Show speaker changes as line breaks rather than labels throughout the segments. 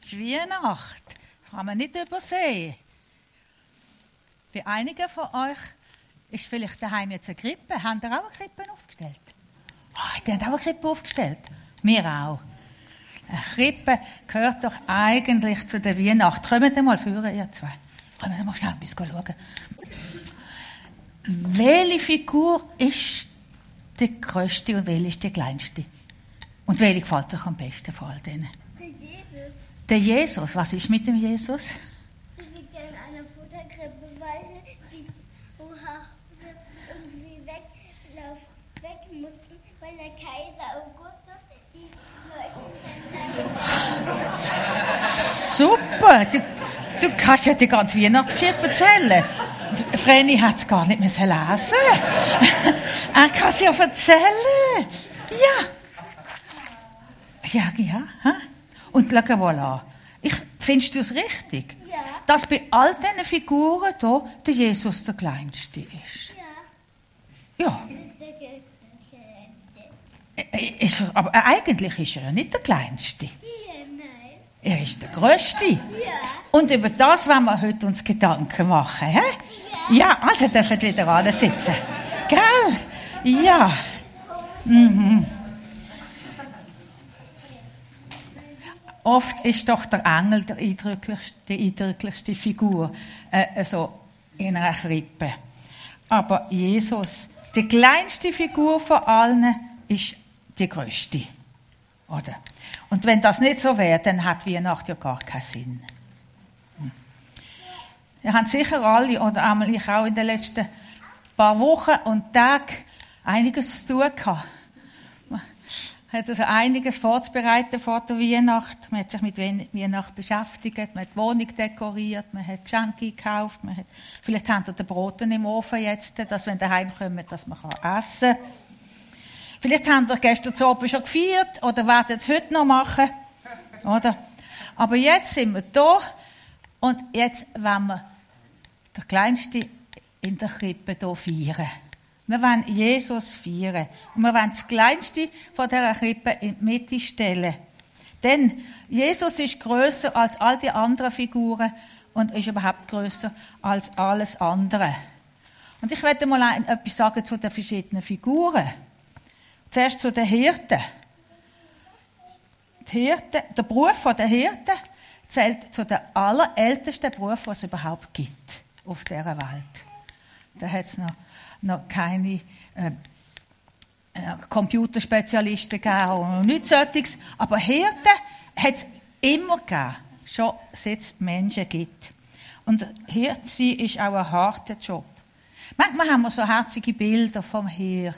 ist Weihnacht. Kann man nicht übersehen. Bei einigen von euch ist vielleicht daheim jetzt eine Krippe. Haben ihr auch eine Krippe aufgestellt? Oh, die haben auch eine Krippe aufgestellt. Wir auch. Eine Krippe gehört doch eigentlich zu der Weihnacht. Kommt mal führen, ihr zwei. Kommt mal schnell etwas schauen. Welche Figur ist die größte und welche ist die kleinste? Und welche gefällt euch am besten von all denen?
Der Jesus.
Was ist mit dem Jesus?
Wir liegt in einer Futterkrippe, weil sie oha, irgendwie weglauf, weg mussten, weil der Kaiser Augustus die Leute
Super! Du, du kannst ja die ganze Weihnachtsgeschichte erzählen. Vreni hat es gar nicht mehr lesen. er kann es ja erzählen. Ja. Ja, ja. hä? Und schau mal an. Ich, findest du es richtig?
Ja.
Dass bei all diesen Figuren hier der Jesus der Kleinste ist.
Ja,
Ja.
der
Äh, Ist er, aber eigentlich ist er ja nicht der Kleinste.
Hier, nein.
Er ist der Größte.
Ja.
Und über das wollen wir heute uns Gedanken machen. Hä? Ja, also dürfen wieder alle sitzen. Gell? Ja. Mhm. Oft ist doch der Engel der eindrücklichste, die eindrücklichste Figur äh, so in einer Krippe. Aber Jesus, die kleinste Figur von allen, ist die größte. Oder? Und wenn das nicht so wäre, dann hat Weihnacht ja gar keinen Sinn. Hm. Wir haben sicher alle, oder einmal ich auch in den letzten paar Wochen und Tagen einiges zu tun gehabt. Hat also einiges vorzubereiten vor der Weihnacht. Man hat sich mit Weihn- Weihnacht beschäftigt, man hat die Wohnung dekoriert, man hat Geschenke gekauft, man hat, vielleicht haben wir den Broten im Ofen jetzt, dass wenn daheim kommen, dass man kann essen kann. Vielleicht haben wir gestern zu Abend schon gefeiert oder werden es heute noch machen. Oder? Aber jetzt sind wir da und jetzt wollen wir der Kleinste in der Krippe hier feiern. Wir wollen Jesus feiern. Und wir wollen das Kleinste von dieser Krippe in die Mitte stellen. Denn Jesus ist größer als all die anderen Figuren und ist überhaupt größer als alles andere. Und ich werde mal etwas sagen zu den verschiedenen Figuren. Zuerst zu den Hirten. Die Hirten der Beruf der Hirten zählt zu den allerältesten Berufen, die es überhaupt gibt auf dieser Welt. Da hat es noch, noch keine äh, äh, Computerspezialisten gegeben und nichts solches. Aber Hirten hat es immer gegeben, schon seit es Menschen gibt. Und Hirt sein ist auch ein harter Job. Manchmal haben wir so herzige Bilder vom Hirt.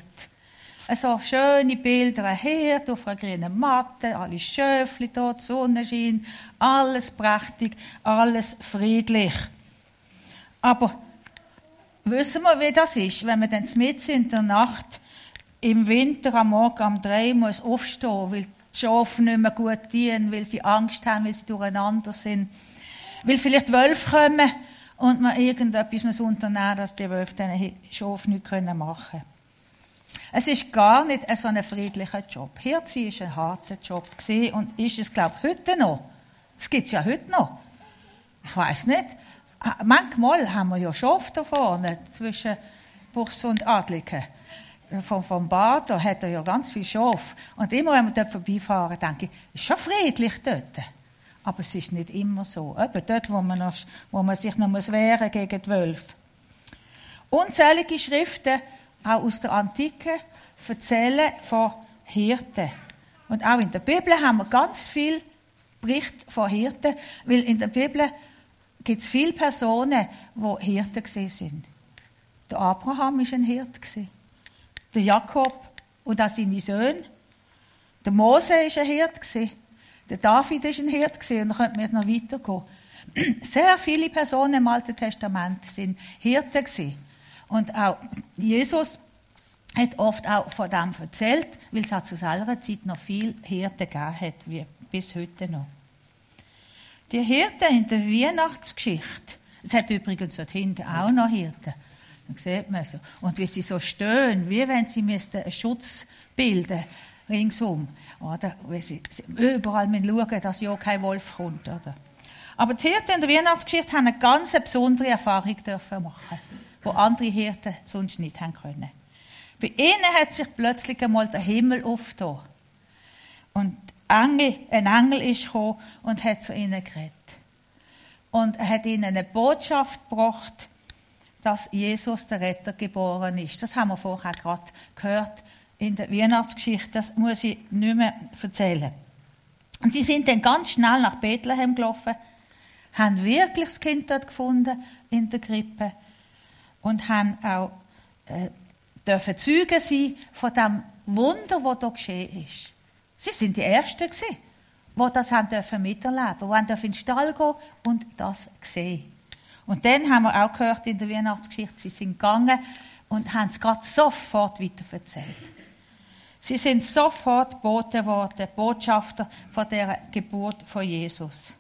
So schöne Bilder, ein Herd auf einer grünen Matte, alle Schöfli dort, Sonnenschein, alles prächtig, alles friedlich. Aber wissen wir, wie das ist, wenn man dann mitten in der Nacht im Winter am Morgen um drei muss aufstehen, weil die Schafe nicht mehr gut dienen, weil sie Angst haben, weil sie durcheinander sind, weil vielleicht Wölfe kommen und man irgendetwas muss unternehmen, dass die Wölfe diesen Schafe nicht machen können. Es ist gar nicht so ein friedlicher Job. Hirzi ist ein harter Job und ist es, glaube ich, heute noch. Das gibt es ja heute noch. Ich weiß nicht. Manchmal haben wir ja Schafe da vorne zwischen Buchs und Adligen. Vom, vom Bader hat er ja ganz viel Schaf. Und immer, wenn wir dort vorbeifahren, denke ich, ist schon friedlich dort. Aber es ist nicht immer so. Eben dort, wo man, noch, wo man sich noch muss wehren gegen die Wölfe. Unzählige Schriften, auch aus der Antike, erzählen von Hirten. Und auch in der Bibel haben wir ganz viel Bericht von Hirten, weil in der Bibel gibt es viele Personen, die Hirten sind. Der Abraham war ein Hirt. gewesen. Der Jakob und auch seine Söhne. Der Mose war ein Hirt. gewesen. Der David war ein Hirt. gewesen. Und dann könnte man jetzt noch weitergehen. Sehr viele Personen im Alten Testament sind Hirten. Und auch Jesus hat oft auch von dem erzählt, weil es auch zu selber Zeit noch viel Hirten gegeben hat, wie bis heute noch. Die Hirten in der Weihnachtsgeschichte, es hat übrigens dort hinten auch noch Hirten, dann sieht man so. Und wie sie so stehen, wie wenn sie einen Schutz bilden ringsum. Oder? Weil sie, sie überall schauen, dass ja kein Wolf kommt. Oder? Aber die Hirten in der Weihnachtsgeschichte haben eine ganz besondere Erfahrung dürfen machen, die andere Hirten sonst nicht haben können. Bei ihnen hat sich plötzlich einmal der Himmel aufgetan. Und Engel, ein Engel ist gekommen und hat zu ihnen geredet. Und er hat ihnen eine Botschaft gebracht, dass Jesus der Retter geboren ist. Das haben wir vorher gerade gehört in der Weihnachtsgeschichte. Das muss ich nicht mehr erzählen. Und sie sind dann ganz schnell nach Bethlehem gelaufen, haben wirklich das Kind dort gefunden in der Krippe und haben auch äh, dürfen Zeugen sein von dem Wunder, das hier geschehen ist. Sie sind die Ersten gewesen, die das haben dürfen miterleben, die haben in den Stall gehen und das sehen. Und dann haben wir auch gehört in der Weihnachtsgeschichte, sie sind gegangen und haben es gerade sofort weiterverzählt. Sie sind sofort Boten geworden, Botschafter von der Geburt von Jesus.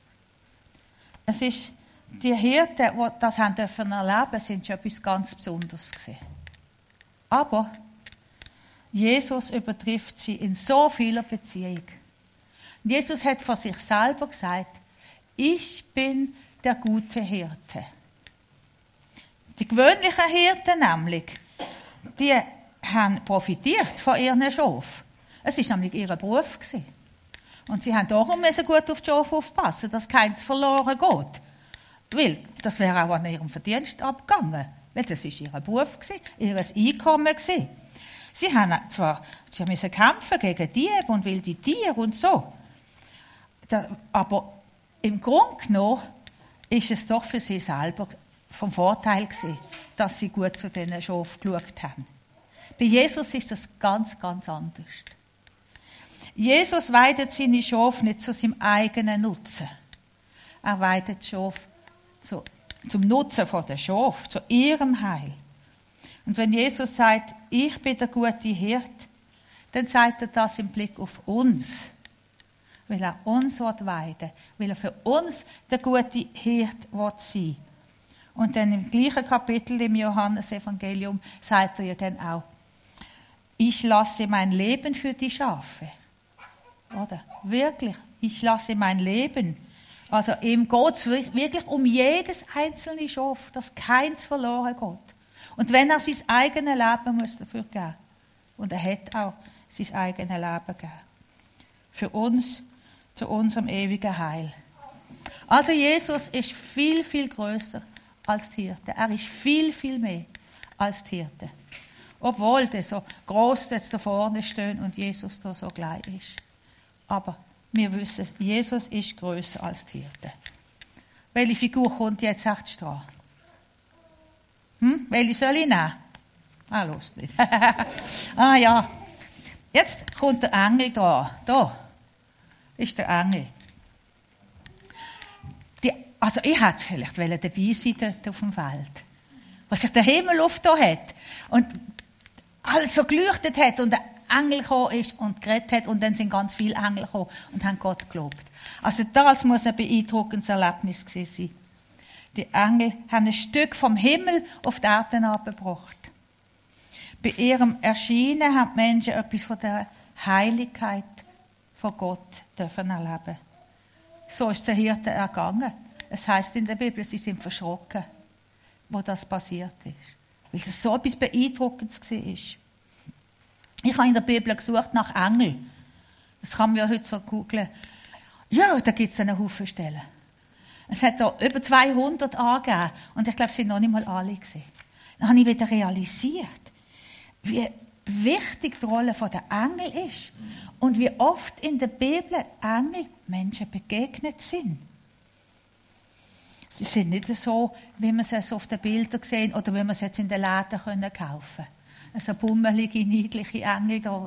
Es ist die Hirten, die das haben dürfen erleben, sind schon etwas ganz Besonderes gewesen. Aber Jesus übertrifft sie in so vieler Beziehung. Jesus hat von sich selber gesagt, ich bin der gute Hirte. Die gewöhnlichen Hirten nämlich, die haben profitiert von ihren Schafen. Es ist nämlich ihr Beruf gewesen. Und sie haben darum gut auf die Schafe aufpassen, dass keins verloren geht. Weil das wäre auch an ihrem Verdienst abgegangen. Weil das ist ihr Beruf gewesen, ihr Einkommen gewesen. Sie haben zwar, sie müssen kämpfen gegen Diebe und wilde Tiere und so. aber im Grunde genommen ist es doch für sie selber vom Vorteil gewesen, dass sie gut zu diesen Schafen geschaut haben. Bei Jesus ist das ganz, ganz anders. Jesus weidet seine Schafe nicht zu seinem eigenen Nutzen. Er weidet die Schafe zu, zum Nutzen der Schafe, zu ihrem Heil. Und wenn Jesus sagt, ich bin der gute Hirt, dann sagt er das im Blick auf uns. Weil er uns weiden weil er für uns der gute Hirt sein Und dann im gleichen Kapitel im Johannesevangelium sagt er ja dann auch, ich lasse mein Leben für die Schafe. Oder? Wirklich, ich lasse mein Leben. Also ihm geht es wirklich um jedes einzelne Schaf, dass keins verloren geht. Und wenn er sein eigenes Leben muss dafür geben und er hat auch sein eigenes Leben gegeben. Für uns, zu unserem ewigen Heil. Also Jesus ist viel, viel größer als die Hirte. Er ist viel, viel mehr als die Hirte. Obwohl der so groß jetzt da vorne steht und Jesus da so gleich ist. Aber wir wissen, Jesus ist größer als die Hirte. Welche Figur kommt jetzt echt dran? Hm? Welche soll ich nehmen? Ah, los nicht. ah ja. Jetzt kommt der Engel da. Da ist der Engel. Die, also ich hätte vielleicht dabei sein dort auf dem Feld. Was sich der Himmel aufgetan hat. Und alles so geleuchtet hat und der Engel gekommen ist und geredet hat und dann sind ganz viele Engel gekommen und haben Gott gelobt. Also das muss ein beeindruckendes Erlebnis gewesen sein. Die Engel haben ein Stück vom Himmel auf die Erde abgebracht. Bei ihrem Erscheinen haben die Menschen etwas von der Heiligkeit von Gott dürfen erleben. So ist der Hirte ergangen. Es heißt in der Bibel, sie sind verschrocken, wo das passiert ist. Weil das so etwas Beeindruckendes war. Ich habe in der Bibel gesucht nach Engel. Das kann man ja heute so googeln. Ja, da gibt es einen Haufen Stellen. Es hat da über 200 angegeben und ich glaube, es sind noch nicht mal alle gesehen. Dann habe ich wieder realisiert, wie wichtig die Rolle der Engel ist und wie oft in der Bibel Engel Menschen begegnet sind. Sie sind nicht so, wie man es auf den Bildern sehen oder wie man es jetzt in den Läden kaufen können. Also bummelige, niedliche Engel da.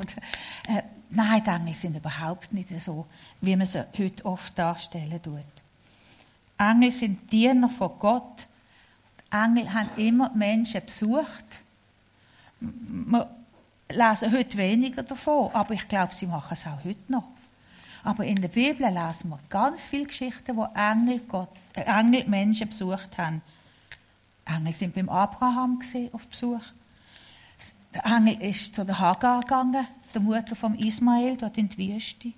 Äh, nein, die Engel sind überhaupt nicht so, wie man sie heute oft darstellen tut. Engel sind Diener von Gott. Engel haben immer Menschen besucht. Wir lesen heute weniger davon, aber ich glaube, sie machen es auch heute noch. Aber in der Bibel lesen wir ganz viele Geschichten, wo Engel, Gott, äh, Engel Menschen besucht haben. Engel sind beim Abraham auf Besuch. Der Engel ist zu der Hagar gegangen, der Mutter von Ismael, dort in die Wüste.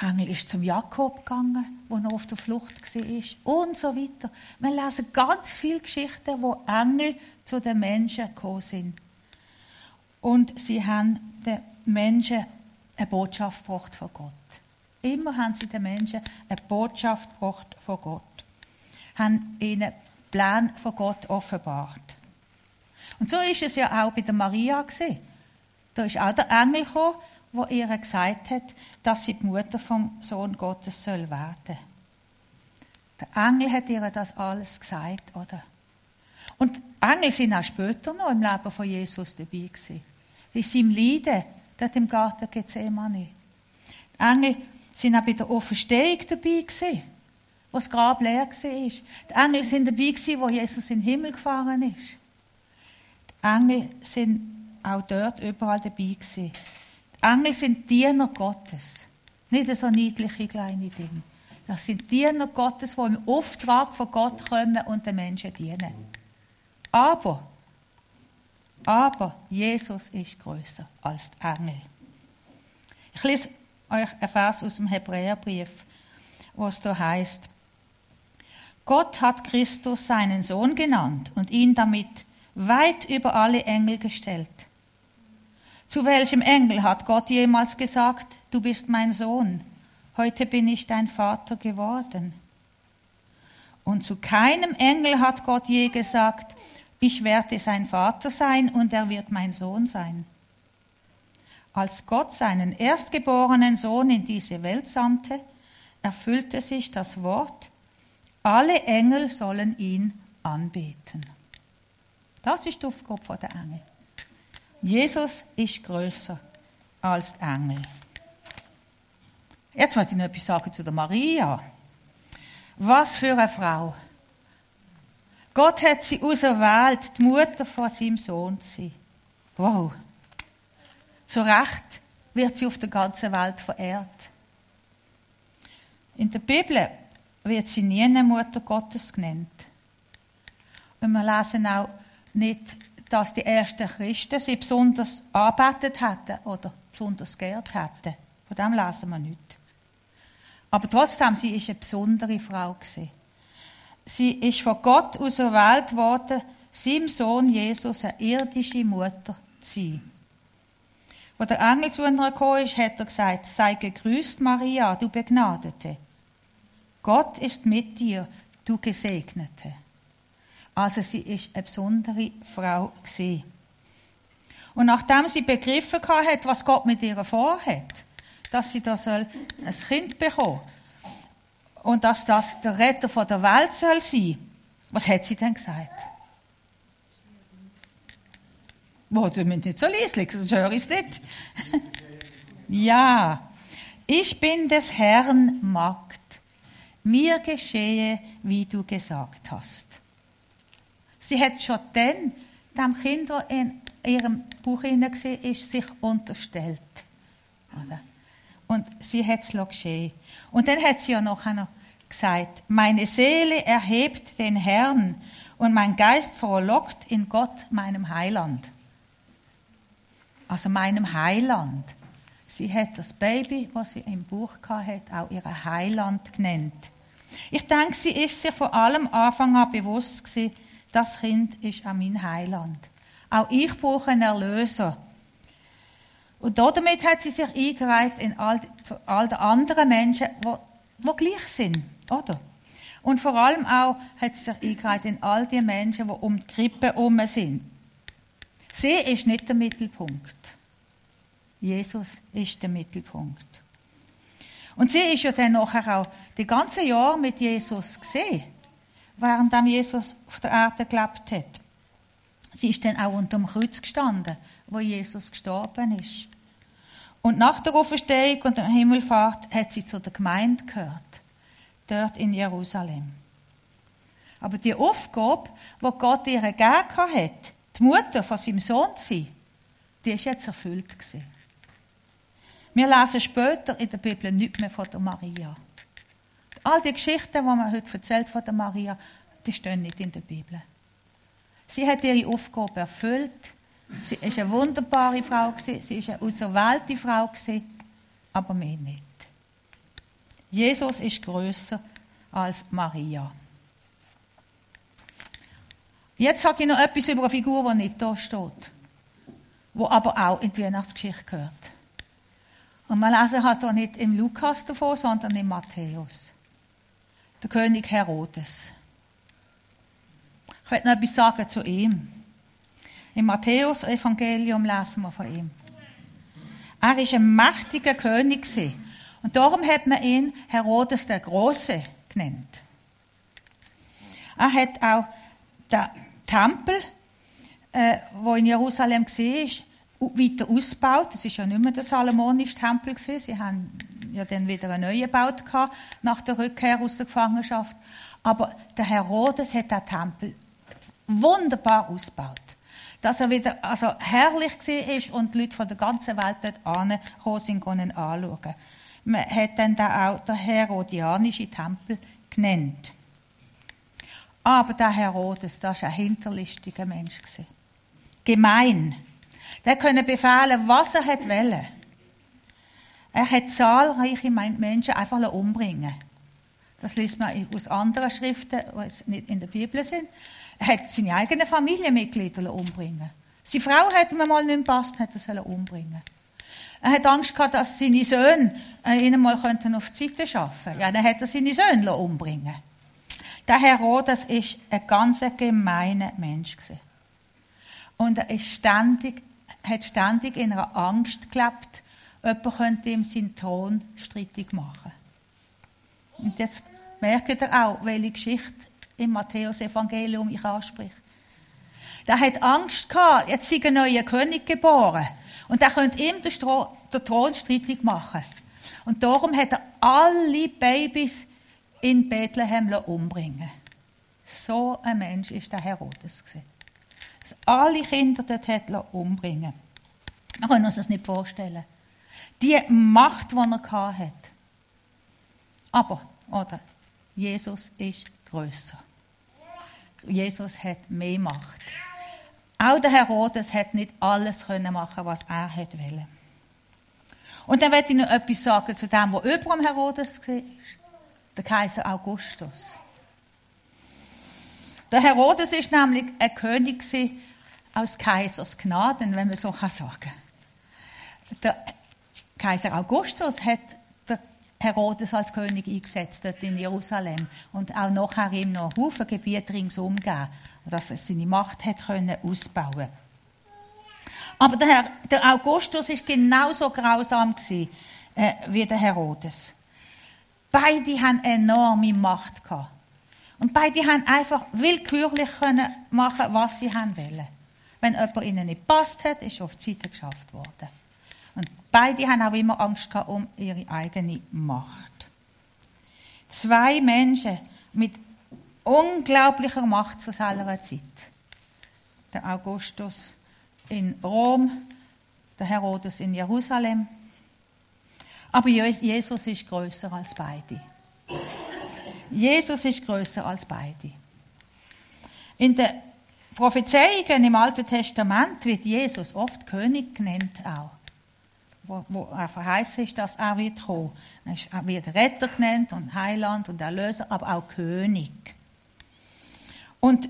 Der Engel ist zum Jakob gegangen, wo er auf der Flucht war. Und so weiter. Wir lesen ganz viele Geschichten, wo Engel zu den Menschen gekommen sind. Und sie haben den Menschen eine Botschaft gebracht von Gott. Immer haben sie den Menschen eine Botschaft gebracht von Gott. Haben ihnen Plan von Gott offenbart. Und so ist es ja auch bei der Maria gesehen. Da ist auch der Engel gekommen, der ihr gesagt hat, dass sie die Mutter vom Sohn Gottes soll werden. Der Engel hat ihr das alles gesagt, oder? Und Engel sind auch später noch im Leben von Jesus dabei gewesen. In seinem Leiden, dort im Garten Gethsemane. Die Engel sind auch bei der Auferstehung dabei gewesen, wo das Grab leer war. Die Engel sind dabei gewesen, wo Jesus in den Himmel gefahren ist. Die Engel sind auch dort überall dabei gewesen. Engel sind Diener Gottes. Nicht so niedliche kleine Dinge. Das sind Diener Gottes, die im Auftrag von Gott kommen und den Menschen dienen. Aber, aber Jesus ist größer als die Engel. Ich lese euch einen Vers aus dem Hebräerbrief, wo es da heißt: Gott hat Christus seinen Sohn genannt und ihn damit weit über alle Engel gestellt. Zu welchem Engel hat Gott jemals gesagt, du bist mein Sohn, heute bin ich dein Vater geworden? Und zu keinem Engel hat Gott je gesagt, ich werde sein Vater sein und er wird mein Sohn sein. Als Gott seinen erstgeborenen Sohn in diese Welt sandte, erfüllte sich das Wort, alle Engel sollen ihn anbeten. Das ist die Aufgabe der Engel. Jesus ist größer als die Engel. Jetzt wollte ich noch etwas sagen zu der Maria. Was für eine Frau. Gott hat sie auserwählt, die Mutter von seinem Sohn zu sein. Wow. Zu Recht wird sie auf der ganzen Welt verehrt. In der Bibel wird sie nie eine Mutter Gottes genannt. Und wir lesen auch nicht, dass die ersten Christen sie besonders arbeitet hatten oder besonders geehrt hatten. Von dem lesen wir nicht. Aber trotzdem, sie ist eine besondere Frau gewesen. Sie ist von Gott auserwählt worden, seinem Sohn Jesus eine irdische Mutter zu sein. Als der Engel zu ihr gekommen ist, hat er gesagt, sei gegrüßt, Maria, du Begnadete. Gott ist mit dir, du Gesegnete. Also sie ist eine besondere Frau gewesen. Und nachdem sie begriffen hat, was Gott mit ihr vorhat, dass sie da soll ein Kind bekommen und dass das der Retter der Welt soll sein, was hat sie denn gesagt? Wo, du bist nicht so leislich, sonst höre ich es nicht. ja, ich bin des Herrn Magd. Mir geschehe, wie du gesagt hast. Sie hat schon dann dem Kind, das in ihrem Buch war, sich unterstellt. Und sie hat es geschehen. Und dann hat sie ja noch gesagt, meine Seele erhebt den Herrn und mein Geist frohlockt in Gott, meinem Heiland. Also meinem Heiland. Sie hat das Baby, was sie im Buch hatte, auch ihr Heiland genannt. Ich denke, sie ist sich vor allem Anfang an bewusst gewesen, das Kind ist auch mein Heiland. Auch ich brauche einen Erlöser. Und damit hat sie sich eingereiht in all, zu all den anderen Menschen, die, die gleich sind, oder? Und vor allem auch hat sie sich eingereiht in all die Menschen, die um die Krippe herum sind. Sie ist nicht der Mittelpunkt. Jesus ist der Mittelpunkt. Und sie ist ja dann nachher auch die ganze Jahr mit Jesus gesehen während Jesus auf der Erde gelebt hat. Sie ist dann auch unter dem Kreuz gestanden, wo Jesus gestorben ist. Und nach der Auferstehung und der Himmelfahrt hat sie zu der Gemeinde gehört, dort in Jerusalem. Aber die Aufgabe, die Gott ihr gegeben hat, die Mutter von seinem Sohn zu sein, die ist jetzt erfüllt gewesen. Wir lesen später in der Bibel nicht mehr von der Maria. All die Geschichten, die man heute erzählt von der Maria, die stehen nicht in der Bibel. Sie hat ihre Aufgabe erfüllt. Sie ist eine wunderbare Frau sie ist eine auserwählte Frau aber mehr nicht. Jesus ist größer als Maria. Jetzt sage ich noch etwas über eine Figur, die nicht da steht, wo aber auch in die Weihnachtsgeschichte gehört. Und man lesen hat er nicht im Lukas davon, sondern im Matthäus. Der König Herodes. Ich werde noch etwas sagen zu ihm. Im Matthäus-Evangelium lesen wir von ihm. Er war ein mächtiger König. Und darum hat man ihn Herodes der Große genannt. Er hat auch den Tempel, äh, wo in Jerusalem war, weiter ausgebaut. Das ist ja nicht mehr der salomonische Tempel. Sie haben ja dann wieder einen neuen gebaut nach der Rückkehr aus der Gefangenschaft. Aber der Herodes hat den Tempel wunderbar ausgebaut. Dass er wieder also herrlich war und die Leute von der ganzen Welt dort angekommen sind und anschauen. Man hat dann da auch den Herodianischen Tempel genannt. Aber der Herodes, das war ein hinterlistiger Mensch. Gemein. Der konnte befehlen, was er wollte. Er hat zahlreiche Menschen einfach umbringen. Das liest man aus anderen Schriften, die nicht in der Bibel sind. Er hat seine eigenen Familienmitglieder umbringen. Seine Frau hat ihm mal nicht gepasst, hat er umbringen. Er hat Angst gehabt, dass seine Söhne äh, ihn mal auf die Seite schaffen. Ja, dann hat er seine Söhne umbringen. Der Herodes ist ein ganz gemeiner Mensch Und er ist ständig, hat ständig in einer Angst gelebt, jemand könnte ihm seinen Thron strittig machen. Und jetzt merkt ihr auch, welche Geschichte im Matthäus-Evangelium ich anspreche. Der hat Angst gehabt, jetzt sei ein neuer König geboren. Und der könnte ihm den, den Thron strittig machen. Und darum hat er alle Babys in Bethlehem umbringen So ein Mensch ist der Herodes. Dass alle Kinder dort umbringen Wir können uns das nicht vorstellen. Die Macht, die er hat. Aber, oder, Jesus ist größer. Jesus hat mehr Macht. Auch der Herodes hat nicht alles können machen, was er hätte wollen. Und dann werde ich noch etwas sagen zu dem, was über dem Herodes war. Der Kaiser Augustus. Der Herodes ist nämlich ein König aus Kaisers Gnaden, wenn man so sagen kann. Der Kaiser Augustus hat Herodes als König eingesetzt dort in Jerusalem und auch nachher ihm noch Haufen Gebiete ringsum gegeben, dass er seine Macht hat können ausbauen Aber der, Herr, der Augustus ist genauso grausam gewesen, äh, wie der Herodes. Beide haben enorme Macht gehabt. Und beide haben einfach willkürlich können machen, was sie haben wollen. Wenn jemand ihnen nicht passt hat, ist auf die Seite geschafft worden. Und beide haben auch immer Angst gehabt um ihre eigene Macht. Zwei Menschen mit unglaublicher Macht zu seiner Zeit. Der Augustus in Rom, der Herodes in Jerusalem. Aber Jesus ist größer als beide. Jesus ist größer als beide. In den Prophezeiungen im Alten Testament wird Jesus oft König genannt auch wo, wo er verheißen ist, dass er wird kommen. Er wird Retter genannt und Heiland und Erlöser, aber auch König. Und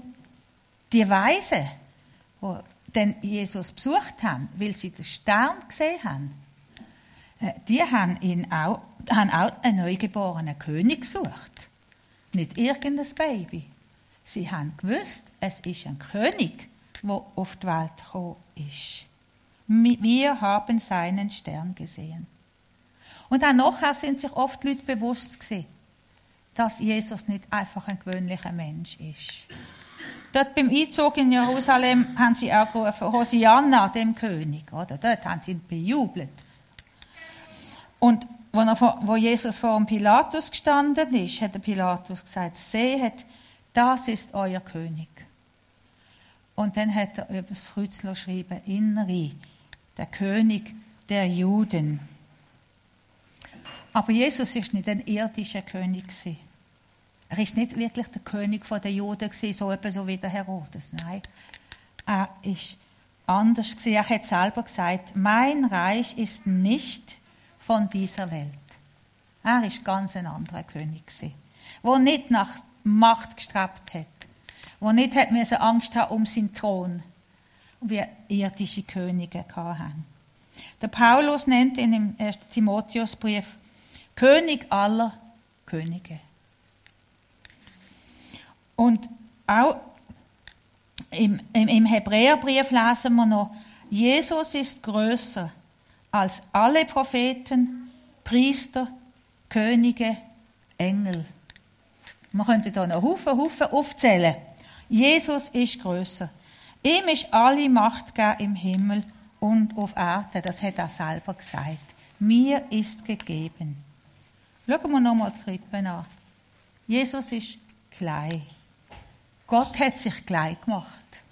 die Weise, wo den Jesus besucht haben, weil sie den Stern gesehen haben, äh, die haben, ihn auch, haben auch einen neugeborenen König gesucht. Nicht irgendein Baby. Sie haben gewusst, es ist ein König, der auf die Welt gekommen ist. Wir haben seinen Stern gesehen. Und auch nachher sind sich oft Leute bewusst gewesen, dass Jesus nicht einfach ein gewöhnlicher Mensch ist. Dort beim Einzug in Jerusalem haben sie auch gerufen, Hosianna, dem König. Oder? Dort haben sie ihn bejubelt. Und wo, Jesus vor dem Pilatus gestanden ist, hat der Pilatus gesagt, seht, das ist euer König. Und dann hat er über das Kreuz geschrieben, Inri, der König der Juden. Aber Jesus ist nicht ein irdischer König. Er ist nicht wirklich der König der Juden, so so wie der Herodes. Nein, er ist anders. Er hat selber gesagt, mein Reich ist nicht von dieser Welt. Er ist ganz ein anderer König der nicht nach Macht gestrebt hat, der nicht hat Angst haben um seinen Thron, wie irdische Könige hatten. Der Paulus nennt ihn im 1. Timotheusbrief König aller Könige. Und auch im, im, im Hebräerbrief lesen wir noch, Jesus ist größer als alle Propheten, Priester, Könige, Engel. Man könnte da noch Haufen, Haufen aufzählen. Jesus ist größer. Ihm ist alle Macht gegeben im Himmel und auf Erde. Das hat er selber gesagt. Mir ist gegeben. Schauen wir nochmal die Krippe an. Jesus ist klein. Gott hat sich klein gemacht.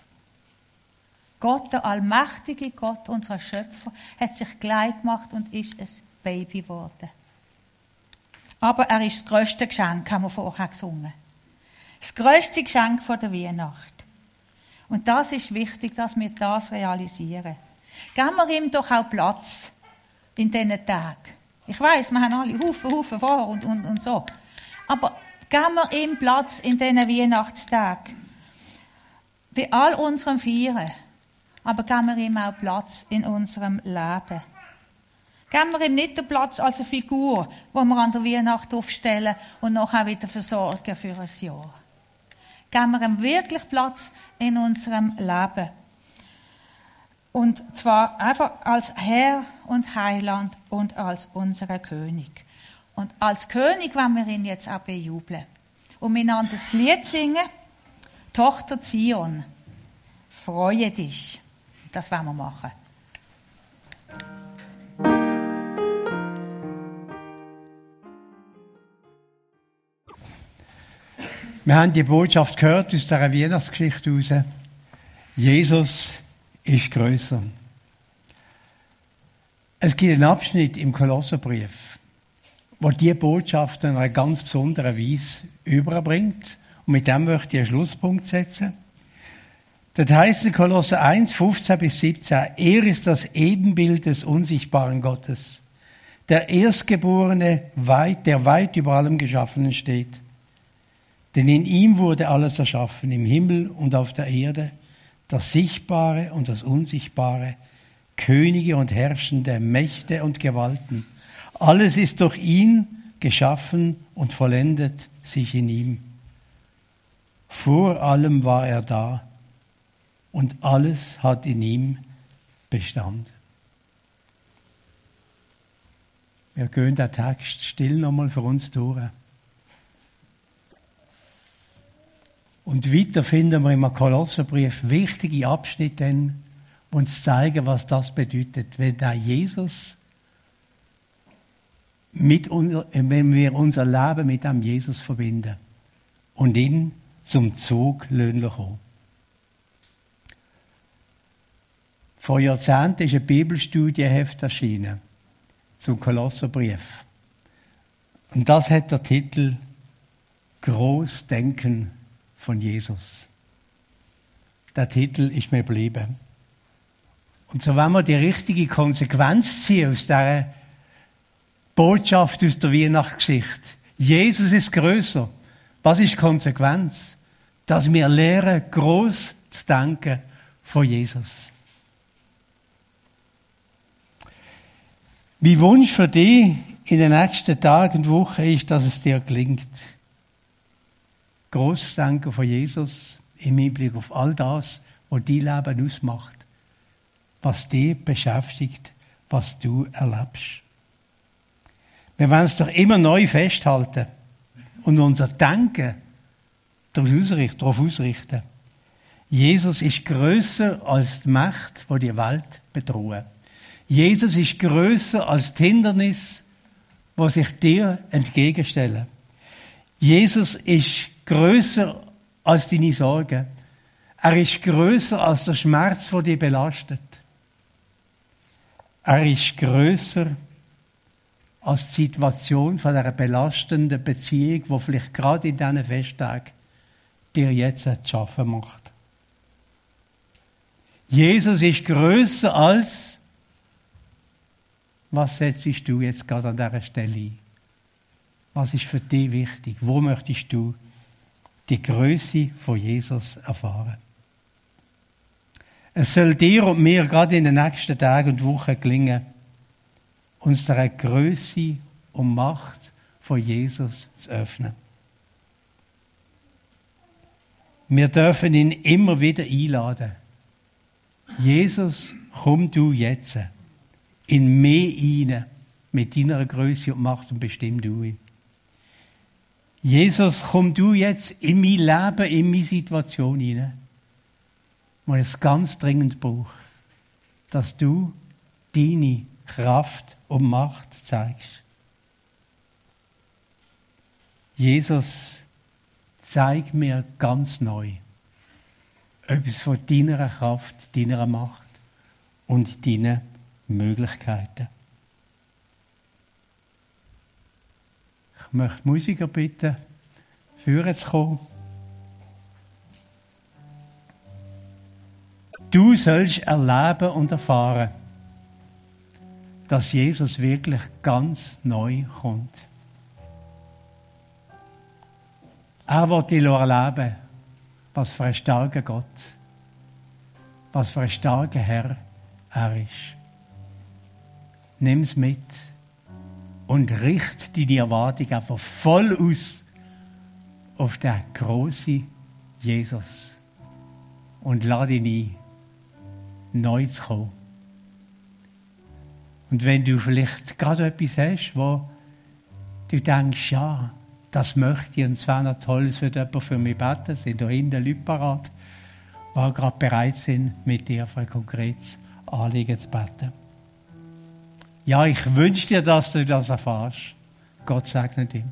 Gott, der allmächtige Gott, unser Schöpfer, hat sich klein gemacht und ist ein Baby geworden. Aber er ist das größte Geschenk, haben wir vorher gesungen. Das größte Geschenk der Weihnacht. Und das ist wichtig, dass wir das realisieren. Geben wir ihm doch auch Platz in diesen Tagen. Ich weiß, wir haben alle Haufen, Haufen vor und, und, und so. Aber geben wir ihm Platz in diesen Weihnachtstagen. Bei all unserem Feiern. Aber geben wir ihm auch Platz in unserem Leben. Geben wir ihm nicht den Platz als eine Figur, die wir an der Weihnacht aufstellen und nachher wieder versorgen für ein Jahr. Geben wir ihm wirklich Platz in unserem Leben. Und zwar einfach als Herr und Heiland und als unser König. Und als König wollen wir ihn jetzt auch bejubeln. Und miteinander das Lied singen, Tochter Zion, freue dich. Das wollen wir machen.
Wir haben die Botschaft gehört aus der Weihnachtsgeschichte heraus. Jesus ist größer. Es gibt einen Abschnitt im Kolosserbrief, wo die Botschaft in einer ganz besonderen Weise überbringt. Und mit dem möchte ich einen Schlusspunkt setzen. Das heißt in Kolosser 1, 15 bis 17, er ist das Ebenbild des unsichtbaren Gottes, der Erstgeborene, der weit über allem Geschaffenen steht. Denn in ihm wurde alles erschaffen, im Himmel und auf der Erde, das Sichtbare und das Unsichtbare, Könige und Herrschende, Mächte und Gewalten. Alles ist durch ihn geschaffen und vollendet sich in ihm. Vor allem war er da und alles hat in ihm Bestand. Wir gehen den Text still nochmal für uns durch. Und weiter finden wir im Kolosserbrief wichtige Abschnitte, die uns zeigen, was das bedeutet, wenn da Jesus mit unser, wenn wir unser Leben mit dem Jesus verbinden und ihn zum Zug kommen. Vor Jahrzehnten ist ein Bibelstudienheft erschienen zum Kolosserbrief. Und das hat der Titel Großdenken von Jesus. Der Titel ist mir geblieben. Und so wenn wir die richtige Konsequenz ziehen aus dieser Botschaft aus der Weihnachtsgeschichte. Jesus ist größer. Was ist Konsequenz? Dass wir lernen, groß zu denken von Jesus. Mein Wunsch für dich in den nächsten Tagen und Wochen ist, dass es dir gelingt. Großdenken von Jesus im Hinblick auf all das, was dein Leben ausmacht, was dich beschäftigt, was du erlebst. Wir wollen es doch immer neu festhalten und unser Denken darauf ausrichten. Jesus ist größer als die Macht, die die Welt bedrohen. Jesus ist größer als die Hindernis, wo sich dir entgegenstellen. Jesus ist größer als deine Sorgen. Er ist größer als der Schmerz, der dich belastet. Er ist größer als die Situation von einer belastenden Beziehung, wo vielleicht gerade in diesen Festtagen dir jetzt zu schaffen macht. Jesus ist größer als was setzt du jetzt gerade an dieser Stelle ein? Was ist für dich wichtig? Wo möchtest du die Größe von Jesus erfahren? Es soll dir und mir gerade in den nächsten Tagen und Wochen gelingen, unsere Größe und Macht von Jesus zu öffnen. Wir dürfen ihn immer wieder einladen. Jesus, komm du jetzt in mehr hinein mit deiner Größe und Macht und bestimm du ihn. Jesus, komm du jetzt in mein Leben, in meine Situation hinein, wo es ganz dringend braucht, dass du deine Kraft und Macht zeigst. Jesus, zeig mir ganz neu etwas von deiner Kraft, deiner Macht und deiner Möglichkeiten. Ich möchte Musiker bitten, führen zu kommen. Du sollst erleben und erfahren, dass Jesus wirklich ganz neu kommt. Er wird dich erleben, was für ein starker Gott, was für ein starker Herr er ist nimm es mit und richte deine Erwartung einfach voll aus auf den großen Jesus und lade ihn ein, neu zu kommen. Und wenn du vielleicht gerade etwas hast, wo du denkst, ja, das möchte ich und es wäre noch toll, es würde jemand für mich beten, sind da hinten Leute parat, die gerade bereit sind, mit dir für ein konkretes Anliegen zu beten. Ja, ich wünsche dir, dass du das erfährst. Gott segne dich.